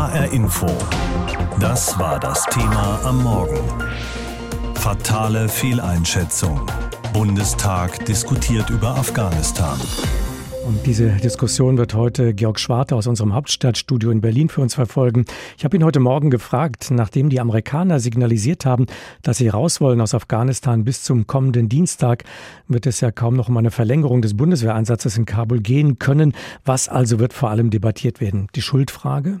HR Info. Das war das Thema am Morgen. Fatale Fehleinschätzung. Bundestag diskutiert über Afghanistan. Und diese Diskussion wird heute Georg Schwarte aus unserem Hauptstadtstudio in Berlin für uns verfolgen. Ich habe ihn heute Morgen gefragt, nachdem die Amerikaner signalisiert haben, dass sie raus wollen aus Afghanistan bis zum kommenden Dienstag, wird es ja kaum noch um eine Verlängerung des Bundeswehreinsatzes in Kabul gehen können. Was also wird vor allem debattiert werden? Die Schuldfrage?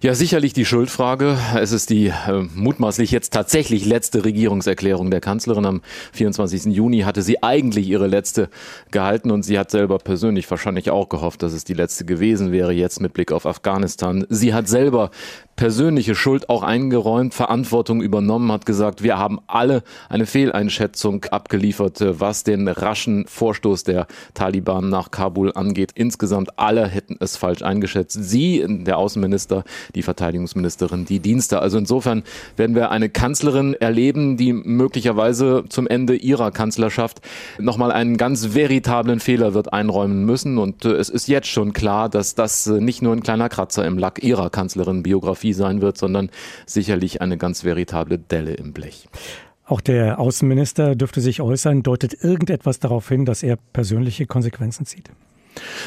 Ja, sicherlich die Schuldfrage. Es ist die äh, mutmaßlich jetzt tatsächlich letzte Regierungserklärung der Kanzlerin. Am 24. Juni hatte sie eigentlich ihre letzte gehalten und sie hat selber persönlich wahrscheinlich auch gehofft, dass es die letzte gewesen wäre, jetzt mit Blick auf Afghanistan. Sie hat selber persönliche Schuld auch eingeräumt, Verantwortung übernommen, hat gesagt, wir haben alle eine Fehleinschätzung abgeliefert, äh, was den raschen Vorstoß der Taliban nach Kabul angeht. Insgesamt alle hätten es falsch eingeschätzt. Sie, der Außenminister, die Verteidigungsministerin, die Dienste. Also insofern werden wir eine Kanzlerin erleben, die möglicherweise zum Ende ihrer Kanzlerschaft nochmal einen ganz veritablen Fehler wird einräumen müssen. Und äh, es ist jetzt schon klar, dass das äh, nicht nur ein kleiner Kratzer im Lack ihrer Kanzlerin-Biografie sein wird, sondern sicherlich eine ganz veritable Delle im Blech. Auch der Außenminister dürfte sich äußern. Deutet irgendetwas darauf hin, dass er persönliche Konsequenzen zieht?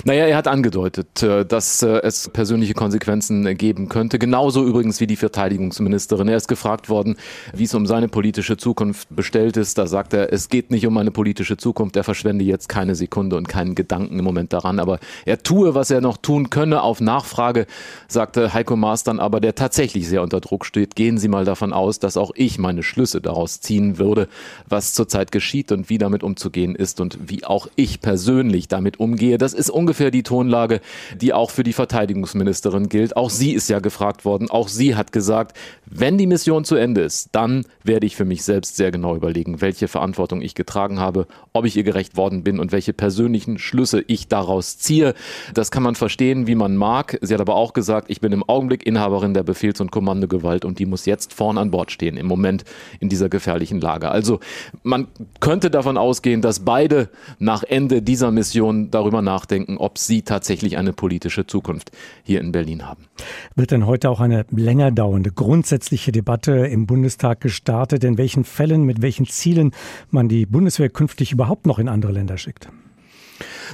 Naja, er hat angedeutet, äh, dass äh, es persönliche Konsequenzen geben könnte. Genauso übrigens wie die Verteidigungsministerin. Er ist gefragt worden, wie es um seine politische Zukunft bestellt ist. Da sagt er, es geht nicht um eine politische Zukunft. Er verschwende jetzt keine Sekunde und keinen Gedanken im Moment daran. Aber er tue, was er noch tun könne. Auf Nachfrage sagte Heiko Maas dann aber, der tatsächlich sehr unter Druck steht. Gehen Sie mal davon aus, dass auch ich meine Schlüsse daraus ziehen würde, was zurzeit geschieht und wie damit umzugehen ist und wie auch ich persönlich damit umgehe. Das ist ungefähr die Tonlage, die auch für die Verteidigungsministerin gilt. Auch sie ist ja gefragt worden. Auch sie hat gesagt, wenn die Mission zu Ende ist, dann werde ich für mich selbst sehr genau überlegen, welche Verantwortung ich getragen habe, ob ich ihr gerecht worden bin und welche persönlichen Schlüsse ich daraus ziehe. Das kann man verstehen, wie man mag. Sie hat aber auch gesagt, ich bin im Augenblick Inhaberin der Befehls- und Kommandogewalt und die muss jetzt vorn an Bord stehen, im Moment in dieser gefährlichen Lage. Also man könnte davon ausgehen, dass beide nach Ende dieser Mission darüber nachdenken, ob sie tatsächlich eine politische Zukunft hier in Berlin haben. Wird denn heute auch eine länger dauernde grundsätzliche Debatte im Bundestag gestartet, in welchen Fällen, mit welchen Zielen man die Bundeswehr künftig überhaupt noch in andere Länder schickt?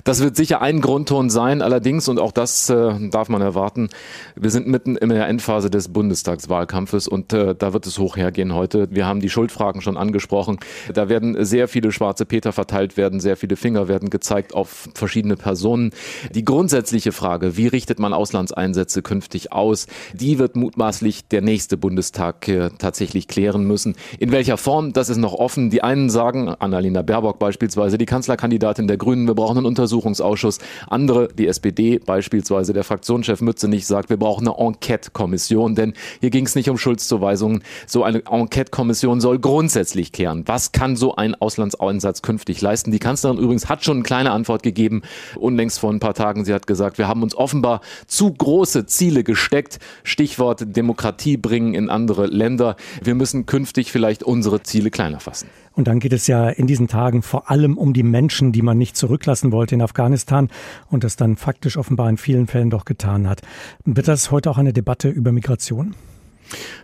Das wird sicher ein Grundton sein. Allerdings, und auch das äh, darf man erwarten, wir sind mitten in der Endphase des Bundestagswahlkampfes und äh, da wird es hoch hergehen heute. Wir haben die Schuldfragen schon angesprochen. Da werden sehr viele schwarze Peter verteilt werden, sehr viele Finger werden gezeigt auf verschiedene Personen. Die grundsätzliche Frage, wie richtet man Auslandseinsätze künftig aus, die wird mutmaßlich der nächste Bundestag äh, tatsächlich klären müssen. In welcher Form, das ist noch offen. Die einen sagen, Annalena Baerbock beispielsweise, die Kanzlerkandidatin der Grünen, wir brauchen einen Untersuchungsausschuss. Andere, die SPD beispielsweise, der Fraktionschef Mützenich sagt, wir brauchen eine Enquete-Kommission, denn hier ging es nicht um Schuldzuweisungen. So eine Enquete-Kommission soll grundsätzlich klären, was kann so ein Auslandseinsatz künftig leisten. Die Kanzlerin übrigens hat schon eine kleine Antwort gegeben, unlängst vor ein paar Tagen. Sie hat gesagt, wir haben uns offenbar zu große Ziele gesteckt. Stichwort Demokratie bringen in andere Länder. Wir müssen künftig vielleicht unsere Ziele kleiner fassen. Und dann geht es ja in diesen Tagen vor allem um die Menschen, die man nicht zurücklassen wollte in Afghanistan und das dann faktisch offenbar in vielen Fällen doch getan hat. Wird das heute auch eine Debatte über Migration?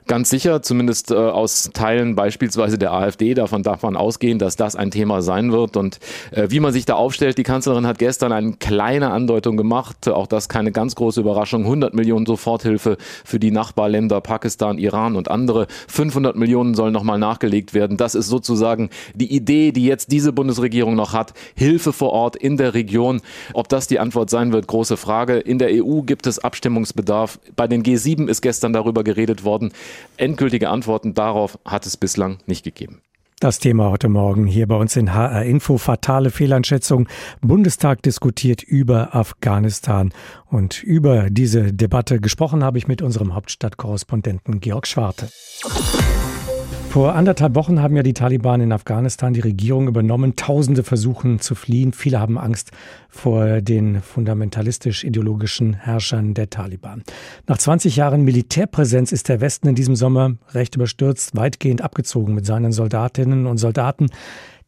Ganz sicher, zumindest äh, aus Teilen beispielsweise der AfD, davon darf man ausgehen, dass das ein Thema sein wird. Und äh, wie man sich da aufstellt, die Kanzlerin hat gestern eine kleine Andeutung gemacht, auch das keine ganz große Überraschung, 100 Millionen Soforthilfe für die Nachbarländer Pakistan, Iran und andere, 500 Millionen sollen nochmal nachgelegt werden. Das ist sozusagen die Idee, die jetzt diese Bundesregierung noch hat, Hilfe vor Ort in der Region. Ob das die Antwort sein wird, große Frage. In der EU gibt es Abstimmungsbedarf. Bei den G7 ist gestern darüber geredet worden. Endgültige Antworten darauf hat es bislang nicht gegeben. Das Thema heute Morgen hier bei uns in HR Info. Fatale Fehleinschätzung. Bundestag diskutiert über Afghanistan. Und über diese Debatte gesprochen habe ich mit unserem Hauptstadtkorrespondenten Georg Schwarte. Vor anderthalb Wochen haben ja die Taliban in Afghanistan die Regierung übernommen. Tausende versuchen zu fliehen. Viele haben Angst vor den fundamentalistisch-ideologischen Herrschern der Taliban. Nach 20 Jahren Militärpräsenz ist der Westen in diesem Sommer recht überstürzt, weitgehend abgezogen mit seinen Soldatinnen und Soldaten.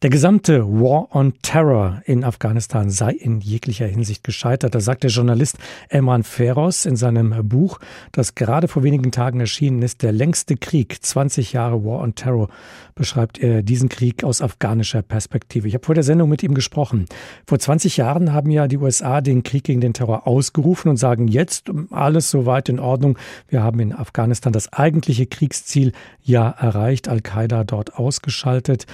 Der gesamte War on Terror in Afghanistan sei in jeglicher Hinsicht gescheitert. Das sagt der Journalist Emran Feroz in seinem Buch, das gerade vor wenigen Tagen erschienen ist. Der längste Krieg, 20 Jahre War on Terror, beschreibt er diesen Krieg aus afghanischer Perspektive. Ich habe vor der Sendung mit ihm gesprochen. Vor 20 Jahren haben ja die USA den Krieg gegen den Terror ausgerufen und sagen jetzt alles soweit in Ordnung. Wir haben in Afghanistan das eigentliche Kriegsziel ja erreicht, Al-Qaida dort ausgeschaltet.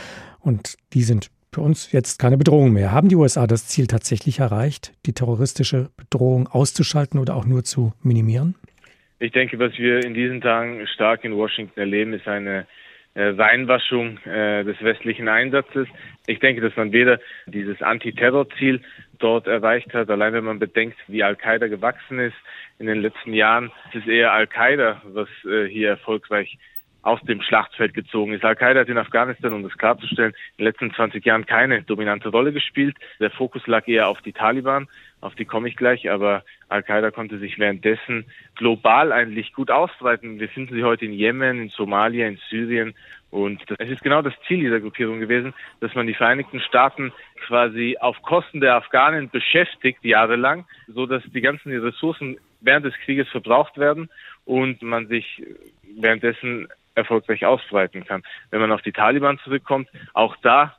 Und die sind für uns jetzt keine Bedrohung mehr. Haben die USA das Ziel tatsächlich erreicht, die terroristische Bedrohung auszuschalten oder auch nur zu minimieren? Ich denke, was wir in diesen Tagen stark in Washington erleben, ist eine äh, Weinwaschung äh, des westlichen Einsatzes. Ich denke, dass man weder dieses Antiterrorziel dort erreicht hat, allein wenn man bedenkt, wie Al-Qaida gewachsen ist in den letzten Jahren. Es ist eher Al-Qaida, was äh, hier erfolgreich aus dem Schlachtfeld gezogen ist. Al-Qaida hat in Afghanistan, um das klarzustellen, in den letzten 20 Jahren keine dominante Rolle gespielt. Der Fokus lag eher auf die Taliban, auf die komme ich gleich, aber Al-Qaida konnte sich währenddessen global eigentlich gut ausbreiten. Wir finden sie heute in Jemen, in Somalia, in Syrien und es ist genau das Ziel dieser Gruppierung gewesen, dass man die Vereinigten Staaten quasi auf Kosten der Afghanen beschäftigt, jahrelang, so dass die ganzen Ressourcen während des Krieges verbraucht werden und man sich währenddessen erfolgreich ausbreiten kann. Wenn man auf die Taliban zurückkommt, auch da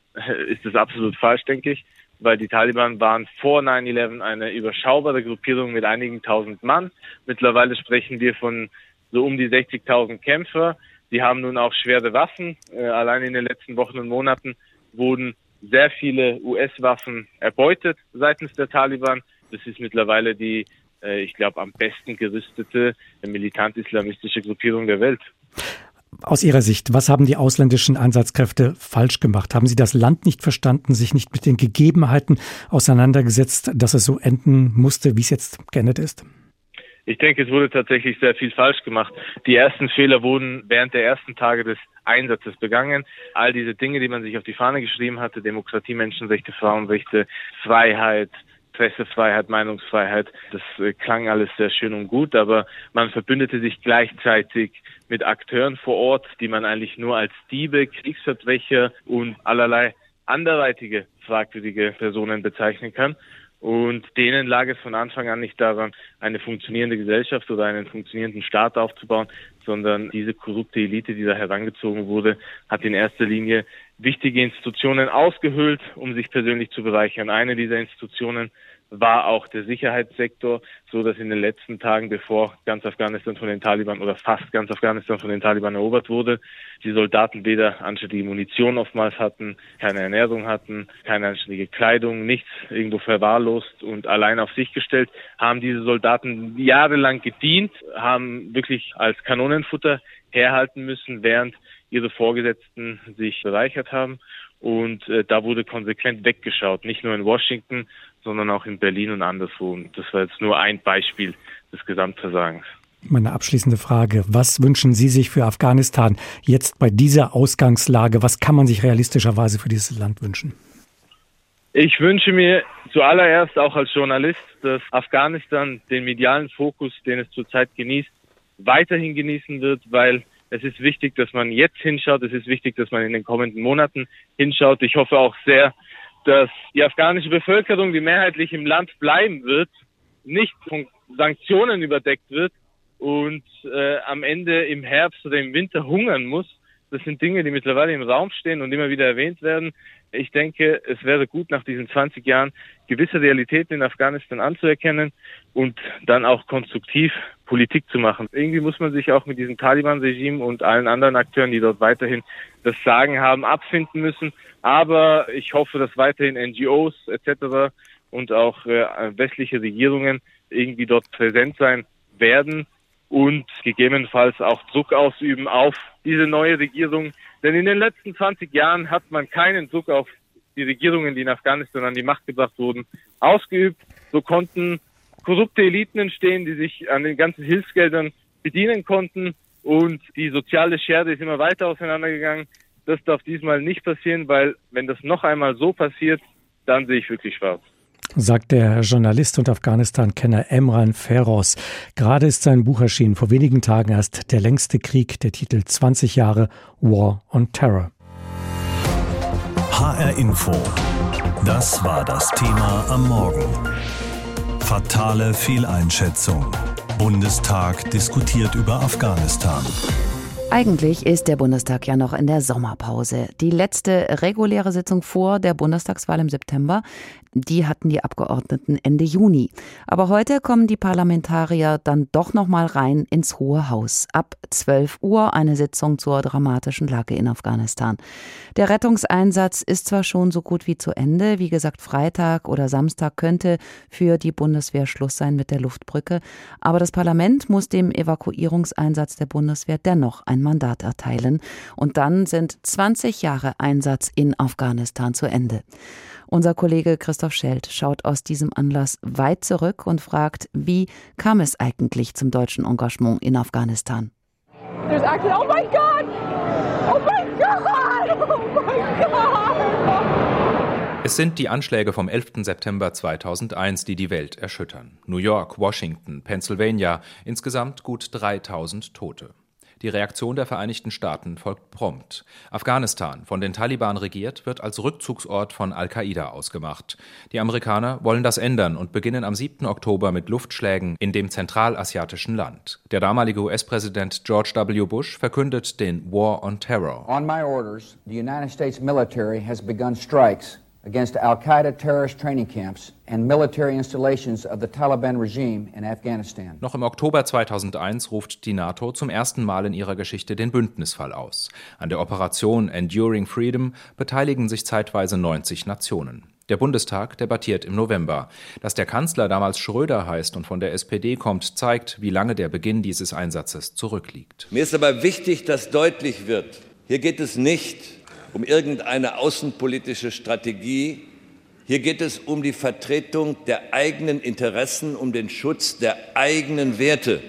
ist es absolut falsch, denke ich, weil die Taliban waren vor 9-11 eine überschaubare Gruppierung mit einigen tausend Mann. Mittlerweile sprechen wir von so um die 60.000 Kämpfer. Die haben nun auch schwere Waffen. Äh, allein in den letzten Wochen und Monaten wurden sehr viele US-Waffen erbeutet seitens der Taliban. Das ist mittlerweile die, äh, ich glaube, am besten gerüstete militant-islamistische Gruppierung der Welt. Aus Ihrer Sicht, was haben die ausländischen Einsatzkräfte falsch gemacht? Haben sie das Land nicht verstanden, sich nicht mit den Gegebenheiten auseinandergesetzt, dass es so enden musste, wie es jetzt geendet ist? Ich denke, es wurde tatsächlich sehr viel falsch gemacht. Die ersten Fehler wurden während der ersten Tage des Einsatzes begangen. All diese Dinge, die man sich auf die Fahne geschrieben hatte, Demokratie, Menschenrechte, Frauenrechte, Freiheit, Pressefreiheit, Meinungsfreiheit, das äh, klang alles sehr schön und gut, aber man verbündete sich gleichzeitig mit Akteuren vor Ort, die man eigentlich nur als Diebe, Kriegsverbrecher und allerlei anderweitige fragwürdige Personen bezeichnen kann. Und denen lag es von Anfang an nicht daran, eine funktionierende Gesellschaft oder einen funktionierenden Staat aufzubauen, sondern diese korrupte Elite, die da herangezogen wurde, hat in erster Linie wichtige Institutionen ausgehöhlt, um sich persönlich zu bereichern. Eine dieser Institutionen war auch der Sicherheitssektor, so dass in den letzten Tagen, bevor ganz Afghanistan von den Taliban oder fast ganz Afghanistan von den Taliban erobert wurde, die Soldaten weder anständige Munition oftmals hatten, keine Ernährung hatten, keine anständige Kleidung, nichts irgendwo verwahrlost und allein auf sich gestellt, haben diese Soldaten jahrelang gedient, haben wirklich als Kanonenfutter herhalten müssen, während ihre Vorgesetzten sich bereichert haben. Und äh, da wurde konsequent weggeschaut, nicht nur in Washington, sondern auch in Berlin und anderswo. Und das war jetzt nur ein Beispiel des Gesamtversagens. Meine abschließende Frage. Was wünschen Sie sich für Afghanistan jetzt bei dieser Ausgangslage? Was kann man sich realistischerweise für dieses Land wünschen? Ich wünsche mir zuallererst auch als Journalist, dass Afghanistan den medialen Fokus, den es zurzeit genießt, weiterhin genießen wird, weil es ist wichtig, dass man jetzt hinschaut. Es ist wichtig, dass man in den kommenden Monaten hinschaut. Ich hoffe auch sehr, dass die afghanische Bevölkerung, die mehrheitlich im Land bleiben wird, nicht von Sanktionen überdeckt wird und äh, am Ende im Herbst oder im Winter hungern muss. Das sind Dinge, die mittlerweile im Raum stehen und immer wieder erwähnt werden. Ich denke, es wäre gut, nach diesen 20 Jahren gewisse Realitäten in Afghanistan anzuerkennen und dann auch konstruktiv Politik zu machen. Irgendwie muss man sich auch mit diesem Taliban-Regime und allen anderen Akteuren, die dort weiterhin das Sagen haben, abfinden müssen. Aber ich hoffe, dass weiterhin NGOs etc. und auch äh, westliche Regierungen irgendwie dort präsent sein werden und gegebenenfalls auch Druck ausüben auf diese neue Regierung, denn in den letzten 20 Jahren hat man keinen Druck auf die Regierungen, die in Afghanistan an die Macht gebracht wurden, ausgeübt. So konnten korrupte Eliten entstehen, die sich an den ganzen Hilfsgeldern bedienen konnten und die soziale Schere ist immer weiter auseinandergegangen. Das darf diesmal nicht passieren, weil wenn das noch einmal so passiert, dann sehe ich wirklich schwarz sagt der Journalist und Afghanistan-Kenner Emran Feroz. Gerade ist sein Buch erschienen, vor wenigen Tagen erst Der längste Krieg, der Titel 20 Jahre War on Terror. HR Info. Das war das Thema am Morgen. Fatale Fehleinschätzung. Bundestag diskutiert über Afghanistan. Eigentlich ist der Bundestag ja noch in der Sommerpause. Die letzte reguläre Sitzung vor der Bundestagswahl im September, die hatten die Abgeordneten Ende Juni. Aber heute kommen die Parlamentarier dann doch noch mal rein ins Hohe Haus. Ab 12 Uhr eine Sitzung zur dramatischen Lage in Afghanistan. Der Rettungseinsatz ist zwar schon so gut wie zu Ende. Wie gesagt, Freitag oder Samstag könnte für die Bundeswehr Schluss sein mit der Luftbrücke. Aber das Parlament muss dem Evakuierungseinsatz der Bundeswehr dennoch ein Mandat erteilen. Und dann sind 20 Jahre Einsatz in Afghanistan zu Ende. Unser Kollege Christoph Schelt schaut aus diesem Anlass weit zurück und fragt, wie kam es eigentlich zum deutschen Engagement in Afghanistan? There's actually, oh my God! Oh my God! Oh my God! Es sind die Anschläge vom 11. September 2001, die die Welt erschüttern. New York, Washington, Pennsylvania, insgesamt gut 3000 Tote. Die Reaktion der Vereinigten Staaten folgt prompt. Afghanistan, von den Taliban regiert, wird als Rückzugsort von Al-Qaida ausgemacht. Die Amerikaner wollen das ändern und beginnen am 7. Oktober mit Luftschlägen in dem zentralasiatischen Land. Der damalige US-Präsident George W. Bush verkündet den War on Terror. On my orders, the United States military has begun strikes against Al Qaeda terrorist training camps and military installations of the Taliban regime in Afghanistan. Noch im Oktober 2001 ruft die NATO zum ersten Mal in ihrer Geschichte den Bündnisfall aus. An der Operation Enduring Freedom beteiligen sich zeitweise 90 Nationen. Der Bundestag debattiert im November. Dass der Kanzler damals Schröder heißt und von der SPD kommt, zeigt, wie lange der Beginn dieses Einsatzes zurückliegt. Mir ist aber wichtig, dass deutlich wird, hier geht es nicht um irgendeine außenpolitische Strategie. Hier geht es um die Vertretung der eigenen Interessen, um den Schutz der eigenen Werte,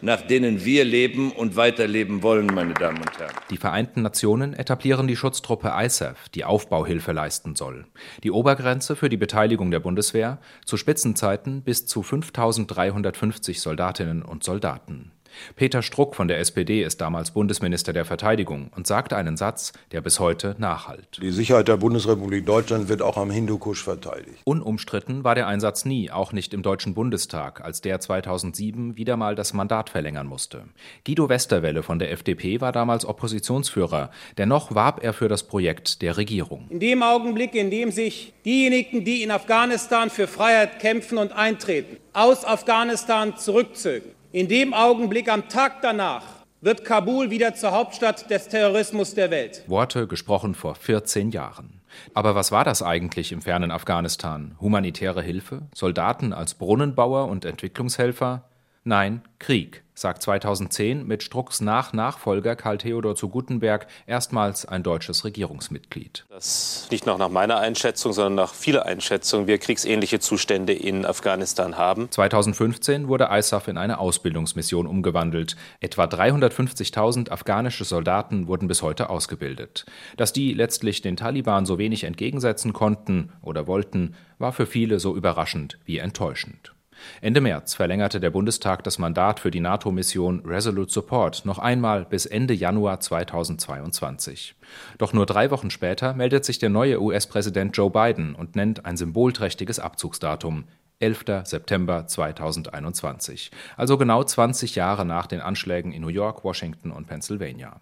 nach denen wir leben und weiterleben wollen, meine Damen und Herren. Die Vereinten Nationen etablieren die Schutztruppe ISAF, die Aufbauhilfe leisten soll. Die Obergrenze für die Beteiligung der Bundeswehr zu Spitzenzeiten bis zu 5350 Soldatinnen und Soldaten. Peter Struck von der SPD ist damals Bundesminister der Verteidigung und sagte einen Satz, der bis heute nachhalt. Die Sicherheit der Bundesrepublik Deutschland wird auch am Hindukusch verteidigt. Unumstritten war der Einsatz nie, auch nicht im Deutschen Bundestag, als der 2007 wieder mal das Mandat verlängern musste. Guido Westerwelle von der FDP war damals Oppositionsführer. Dennoch warb er für das Projekt der Regierung. In dem Augenblick, in dem sich diejenigen, die in Afghanistan für Freiheit kämpfen und eintreten, aus Afghanistan zurückzögen, in dem Augenblick am Tag danach wird Kabul wieder zur Hauptstadt des Terrorismus der Welt. Worte gesprochen vor 14 Jahren. Aber was war das eigentlich im fernen Afghanistan? Humanitäre Hilfe? Soldaten als Brunnenbauer und Entwicklungshelfer? Nein, Krieg sagt 2010 mit Strucks Nach-Nachfolger Karl Theodor zu Gutenberg erstmals ein deutsches Regierungsmitglied. Das nicht nur nach meiner Einschätzung, sondern nach vieler Einschätzung wir kriegsähnliche Zustände in Afghanistan haben. 2015 wurde ISAF in eine Ausbildungsmission umgewandelt. Etwa 350.000 afghanische Soldaten wurden bis heute ausgebildet. Dass die letztlich den Taliban so wenig entgegensetzen konnten oder wollten, war für viele so überraschend wie enttäuschend. Ende März verlängerte der Bundestag das Mandat für die NATO-Mission Resolute Support noch einmal bis Ende Januar 2022. Doch nur drei Wochen später meldet sich der neue US-Präsident Joe Biden und nennt ein symbolträchtiges Abzugsdatum 11. September 2021, also genau 20 Jahre nach den Anschlägen in New York, Washington und Pennsylvania.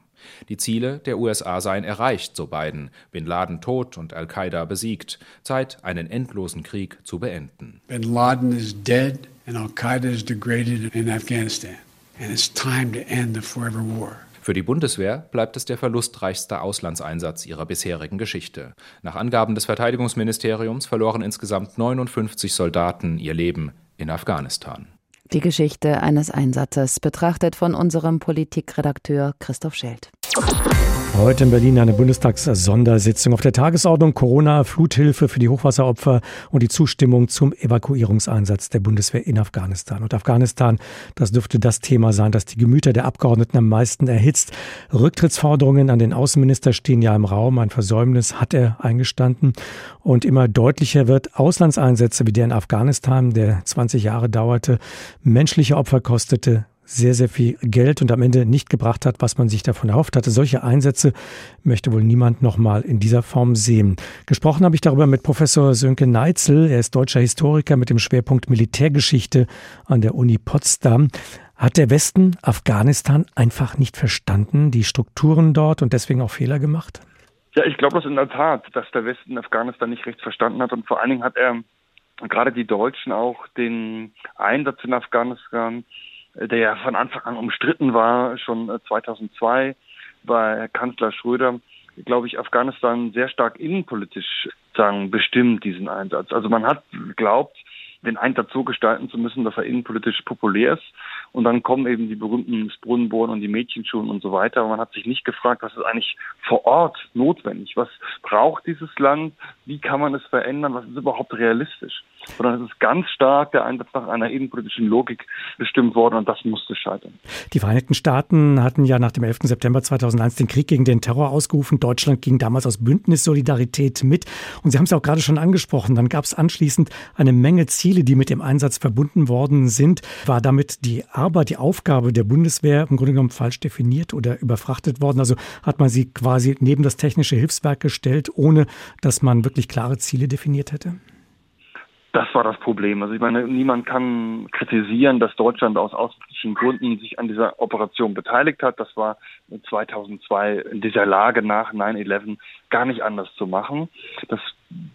Die Ziele der USA seien erreicht, so Biden, Bin Laden tot und Al-Qaida besiegt, Zeit, einen endlosen Krieg zu beenden. Bin Laden is dead and Al-Qaida is degraded in Afghanistan. And it's time to end the forever war. Für die Bundeswehr bleibt es der verlustreichste Auslandseinsatz ihrer bisherigen Geschichte. Nach Angaben des Verteidigungsministeriums verloren insgesamt 59 Soldaten ihr Leben in Afghanistan. Die Geschichte eines Einsatzes betrachtet von unserem Politikredakteur Christoph Schelt. Heute in Berlin eine Bundestags-Sondersitzung auf der Tagesordnung Corona-Fluthilfe für die Hochwasseropfer und die Zustimmung zum Evakuierungseinsatz der Bundeswehr in Afghanistan. Und Afghanistan, das dürfte das Thema sein, das die Gemüter der Abgeordneten am meisten erhitzt. Rücktrittsforderungen an den Außenminister stehen ja im Raum. Ein Versäumnis hat er eingestanden. Und immer deutlicher wird, Auslandseinsätze wie der in Afghanistan, der 20 Jahre dauerte, menschliche Opfer kostete, sehr, sehr viel Geld und am Ende nicht gebracht hat, was man sich davon erhofft hatte. Solche Einsätze möchte wohl niemand nochmal in dieser Form sehen. Gesprochen habe ich darüber mit Professor Sönke Neitzel. Er ist deutscher Historiker mit dem Schwerpunkt Militärgeschichte an der Uni Potsdam. Hat der Westen Afghanistan einfach nicht verstanden, die Strukturen dort und deswegen auch Fehler gemacht? Ja, ich glaube das in der Tat, dass der Westen Afghanistan nicht recht verstanden hat und vor allen Dingen hat er gerade die Deutschen auch den Einsatz in Afghanistan, der ja von Anfang an umstritten war, schon 2002 äh, bei Kanzler Schröder, glaube ich, Afghanistan sehr stark innenpolitisch sagen, bestimmt, diesen Einsatz. Also man hat geglaubt, den Einsatz so gestalten zu müssen, dass er innenpolitisch populär ist. Und dann kommen eben die berühmten Brunnenbohren und die Mädchenschuhen und so weiter. Aber man hat sich nicht gefragt, was ist eigentlich vor Ort notwendig? Was braucht dieses Land? Wie kann man es verändern? Was ist überhaupt realistisch? Sondern es ist ganz stark der Einsatz nach einer innenpolitischen Logik bestimmt worden und das musste scheitern. Die Vereinigten Staaten hatten ja nach dem 11. September 2001 den Krieg gegen den Terror ausgerufen. Deutschland ging damals aus Bündnissolidarität mit. Und Sie haben es auch gerade schon angesprochen. Dann gab es anschließend eine Menge Ziele, die mit dem Einsatz verbunden worden sind. War damit die Arbeit, die Aufgabe der Bundeswehr im Grunde genommen falsch definiert oder überfrachtet worden? Also hat man sie quasi neben das technische Hilfswerk gestellt, ohne dass man wirklich klare Ziele definiert hätte? Das war das Problem. Also ich meine, niemand kann kritisieren, dass Deutschland aus außenpolitischen Gründen sich an dieser Operation beteiligt hat. Das war 2002 in dieser Lage nach 9-11 gar nicht anders zu machen. Das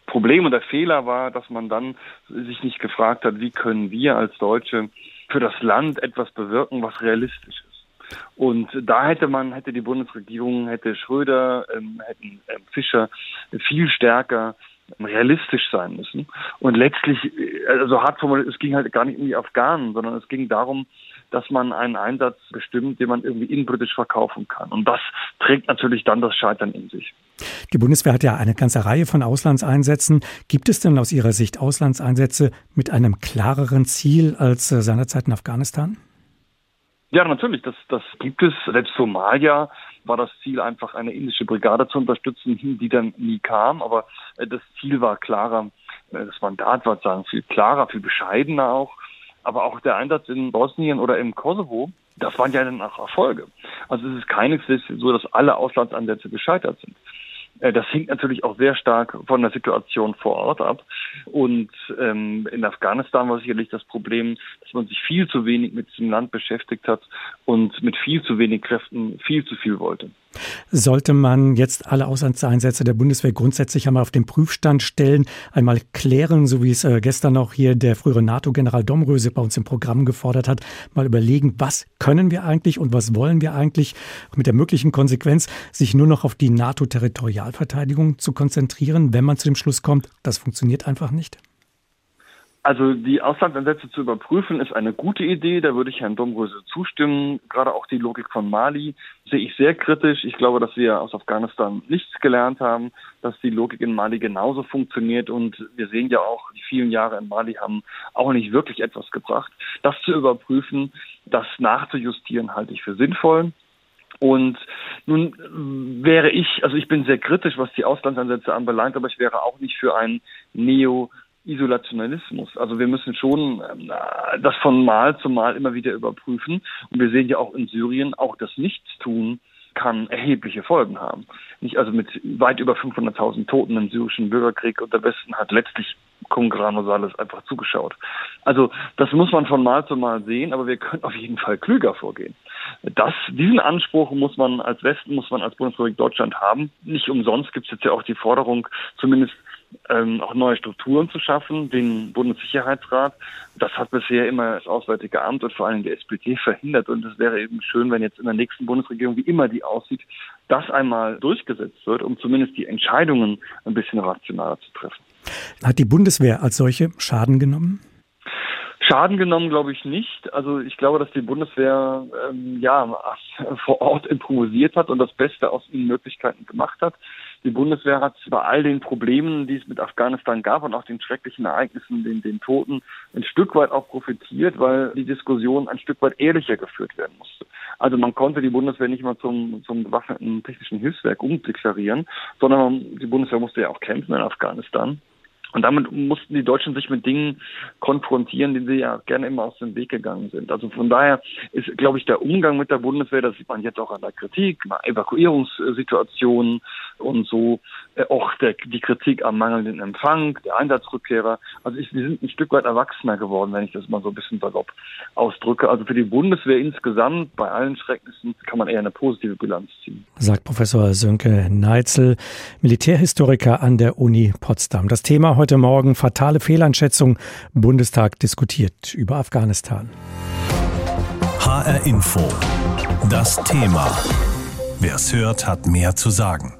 Problem und der Fehler war, dass man dann sich nicht gefragt hat, wie können wir als Deutsche für das Land etwas bewirken, was realistisch ist. Und da hätte man, hätte die Bundesregierung, hätte Schröder, ähm, hätten ähm, Fischer viel stärker realistisch sein müssen. Und letztlich, also hart formuliert, es ging halt gar nicht um die Afghanen, sondern es ging darum, dass man einen Einsatz bestimmt, den man irgendwie innenpolitisch verkaufen kann. Und das trägt natürlich dann das Scheitern in sich. Die Bundeswehr hat ja eine ganze Reihe von Auslandseinsätzen. Gibt es denn aus Ihrer Sicht Auslandseinsätze mit einem klareren Ziel als äh, seinerzeit in Afghanistan? Ja, natürlich, das, das gibt es. Selbst Somalia war das Ziel, einfach eine indische Brigade zu unterstützen, die dann nie kam. Aber äh, das Ziel war klarer, äh, das Mandat war sagen viel klarer, viel bescheidener auch. Aber auch der Einsatz in Bosnien oder im Kosovo, das waren ja dann auch Erfolge. Also es ist keineswegs so, dass alle Auslandsansätze gescheitert sind. Äh, das hängt natürlich auch sehr stark von der Situation vor Ort ab. Und ähm, in Afghanistan war sicherlich das Problem, dass man sich viel zu wenig mit diesem Land beschäftigt hat und mit viel zu wenig Kräften viel zu viel wollte. Sollte man jetzt alle Auslandseinsätze der Bundeswehr grundsätzlich einmal auf den Prüfstand stellen, einmal klären, so wie es äh, gestern noch hier der frühere NATO-General Domröse bei uns im Programm gefordert hat, mal überlegen, was können wir eigentlich und was wollen wir eigentlich mit der möglichen Konsequenz, sich nur noch auf die NATO-Territorialverteidigung zu konzentrieren, wenn man zu dem Schluss kommt, das funktioniert einfach nicht? Also die Auslandsansätze zu überprüfen ist eine gute Idee, da würde ich Herrn Domröse zustimmen. Gerade auch die Logik von Mali sehe ich sehr kritisch. Ich glaube, dass wir aus Afghanistan nichts gelernt haben, dass die Logik in Mali genauso funktioniert und wir sehen ja auch, die vielen Jahre in Mali haben auch nicht wirklich etwas gebracht. Das zu überprüfen, das nachzujustieren, halte ich für sinnvoll. Und nun wäre ich, also ich bin sehr kritisch, was die Auslandsansätze anbelangt, aber ich wäre auch nicht für ein Neo Isolationalismus. Also wir müssen schon äh, das von Mal zu Mal immer wieder überprüfen. Und wir sehen ja auch in Syrien, auch das Nichtstun kann erhebliche Folgen haben. Nicht also mit weit über 500.000 Toten im syrischen Bürgerkrieg und der Westen hat letztlich Congrano Sales einfach zugeschaut. Also das muss man von Mal zu Mal sehen, aber wir können auf jeden Fall klüger vorgehen. Das, diesen Anspruch muss man als Westen, muss man als Bundesrepublik Deutschland haben. Nicht umsonst gibt es jetzt ja auch die Forderung, zumindest ähm, auch neue Strukturen zu schaffen, den Bundessicherheitsrat. Das hat bisher immer das Auswärtige Amt und vor allem die SPD verhindert. Und es wäre eben schön, wenn jetzt in der nächsten Bundesregierung, wie immer die aussieht, das einmal durchgesetzt wird, um zumindest die Entscheidungen ein bisschen rationaler zu treffen. Hat die Bundeswehr als solche Schaden genommen? Schaden genommen glaube ich nicht. Also ich glaube, dass die Bundeswehr ähm, ja vor Ort improvisiert hat und das Beste aus ihren Möglichkeiten gemacht hat. Die Bundeswehr hat bei all den Problemen, die es mit Afghanistan gab und auch den schrecklichen Ereignissen, den, den Toten, ein Stück weit auch profitiert, weil die Diskussion ein Stück weit ehrlicher geführt werden musste. Also man konnte die Bundeswehr nicht mal zum, zum bewaffneten technischen Hilfswerk umdeklarieren, sondern die Bundeswehr musste ja auch kämpfen in Afghanistan. Und damit mussten die Deutschen sich mit Dingen konfrontieren, die sie ja gerne immer aus dem Weg gegangen sind. Also von daher ist, glaube ich, der Umgang mit der Bundeswehr, das sieht man jetzt auch an der Kritik, Evakuierungssituationen und so, äh, auch der, die Kritik am mangelnden Empfang, der Einsatzrückkehrer. Also ich, wir sind ein Stück weit erwachsener geworden, wenn ich das mal so ein bisschen salopp ausdrücke. Also für die Bundeswehr insgesamt, bei allen Schrecknissen, kann man eher eine positive Bilanz ziehen. Sagt Professor Sönke Neitzel, Militärhistoriker an der Uni Potsdam. Das Thema heute Morgen fatale Fehleinschätzung. Bundestag diskutiert über Afghanistan. HR Info. Das Thema. Wer es hört, hat mehr zu sagen.